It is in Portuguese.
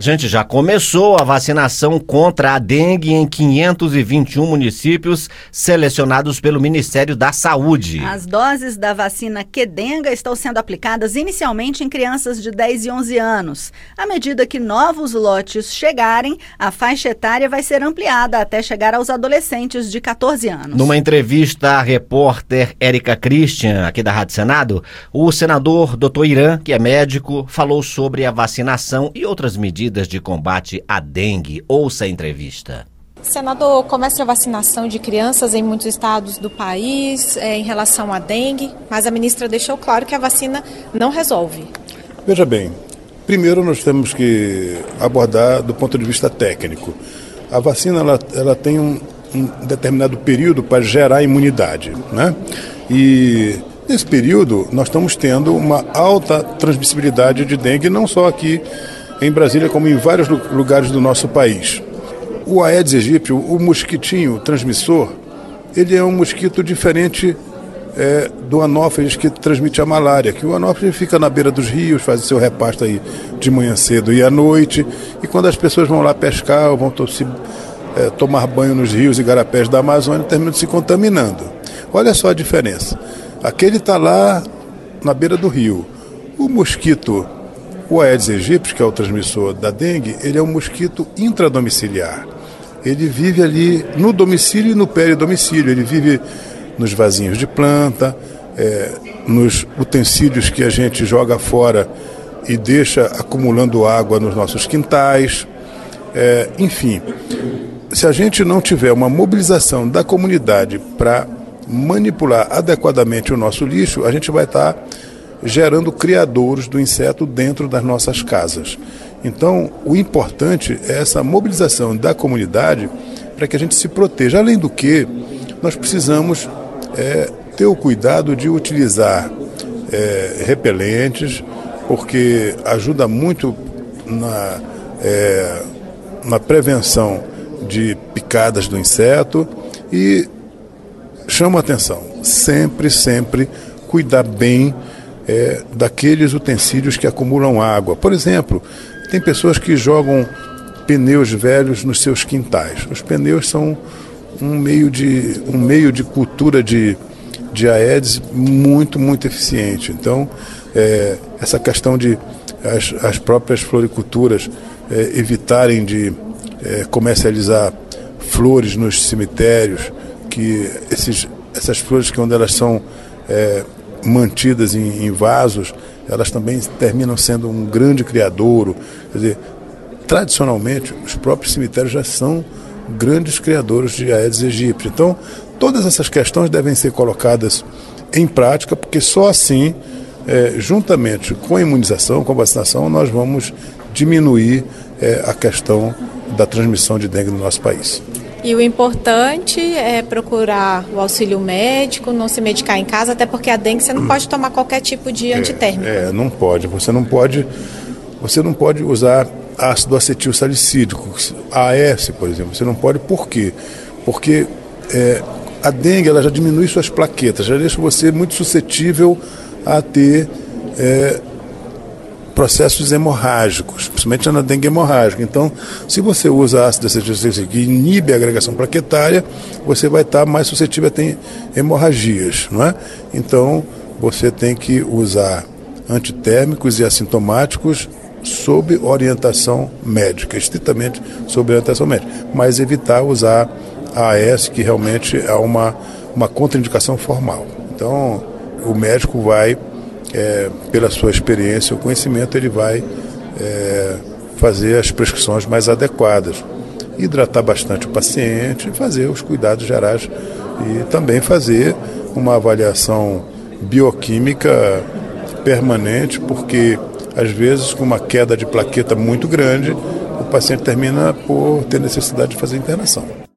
Gente, já começou a vacinação contra a dengue em 521 municípios selecionados pelo Ministério da Saúde. As doses da vacina Quedenga estão sendo aplicadas inicialmente em crianças de 10 e 11 anos. À medida que novos lotes chegarem, a faixa etária vai ser ampliada até chegar aos adolescentes de 14 anos. Numa entrevista à repórter Érica Christian, aqui da Rádio Senado, o senador Dr. Irã, que é médico, falou sobre a vacinação e outras medidas medidas de combate à dengue. Ouça a entrevista. Senador, começa a vacinação de crianças em muitos estados do país é, em relação à dengue, mas a ministra deixou claro que a vacina não resolve. Veja bem, primeiro nós temos que abordar do ponto de vista técnico. A vacina ela, ela tem um, um determinado período para gerar imunidade, né? E nesse período nós estamos tendo uma alta transmissibilidade de dengue, não só aqui em Brasília, como em vários lugares do nosso país. O Aedes aegypti, o mosquitinho transmissor, ele é um mosquito diferente é, do anófeles que transmite a malária, que o anófeles fica na beira dos rios, faz o seu repasto aí de manhã cedo e à noite, e quando as pessoas vão lá pescar ou vão se, é, tomar banho nos rios e garapés da Amazônia, terminam se contaminando. Olha só a diferença. Aquele está lá na beira do rio. O mosquito o Aedes aegypti, que é o transmissor da dengue, ele é um mosquito intradomiciliar. Ele vive ali no domicílio e no peridomicílio. Ele vive nos vasinhos de planta, é, nos utensílios que a gente joga fora e deixa acumulando água nos nossos quintais. É, enfim, se a gente não tiver uma mobilização da comunidade para manipular adequadamente o nosso lixo, a gente vai estar tá gerando criadouros do inseto dentro das nossas casas. Então, o importante é essa mobilização da comunidade para que a gente se proteja. Além do que, nós precisamos é, ter o cuidado de utilizar é, repelentes, porque ajuda muito na, é, na prevenção de picadas do inseto e chama atenção, sempre, sempre cuidar bem é, daqueles utensílios que acumulam água. Por exemplo, tem pessoas que jogam pneus velhos nos seus quintais. Os pneus são um meio de, um meio de cultura de, de Aedes muito, muito eficiente. Então, é, essa questão de as, as próprias floriculturas é, evitarem de é, comercializar flores nos cemitérios, que esses, essas flores que quando elas são é, mantidas em, em, vasos, elas também terminam sendo um grande criadouro. Quer dizer, tradicionalmente, os próprios cemitérios já são grandes criadores de Aedes aegypti. Então, todas essas questões devem ser colocadas em prática, porque só assim, é, juntamente com a imunização, com a vacinação, nós vamos diminuir é, a questão da transmissão de dengue no nosso país. E o importante é procurar o auxílio médico, não se medicar em casa, até porque a dengue você não pode tomar qualquer tipo de é, antitérmico. É, não pode. Você não pode, você não pode usar ácido acetil salicídico, AS, por exemplo. Você não pode por quê? Porque é, a dengue ela já diminui suas plaquetas, já deixa você muito suscetível a ter é, processos hemorrágicos, principalmente na dengue hemorrágica. Então, se você usa ácido acetilsalicílico que inibe a agregação plaquetária, você vai estar mais suscetível a ter hemorragias, não é? Então, você tem que usar antitérmicos e assintomáticos sob orientação médica, estritamente sob orientação médica, mas evitar usar AS, que realmente é uma, uma contraindicação formal. Então, o médico vai é, pela sua experiência o conhecimento, ele vai é, fazer as prescrições mais adequadas. Hidratar bastante o paciente, fazer os cuidados gerais e também fazer uma avaliação bioquímica permanente, porque às vezes com uma queda de plaqueta muito grande, o paciente termina por ter necessidade de fazer internação.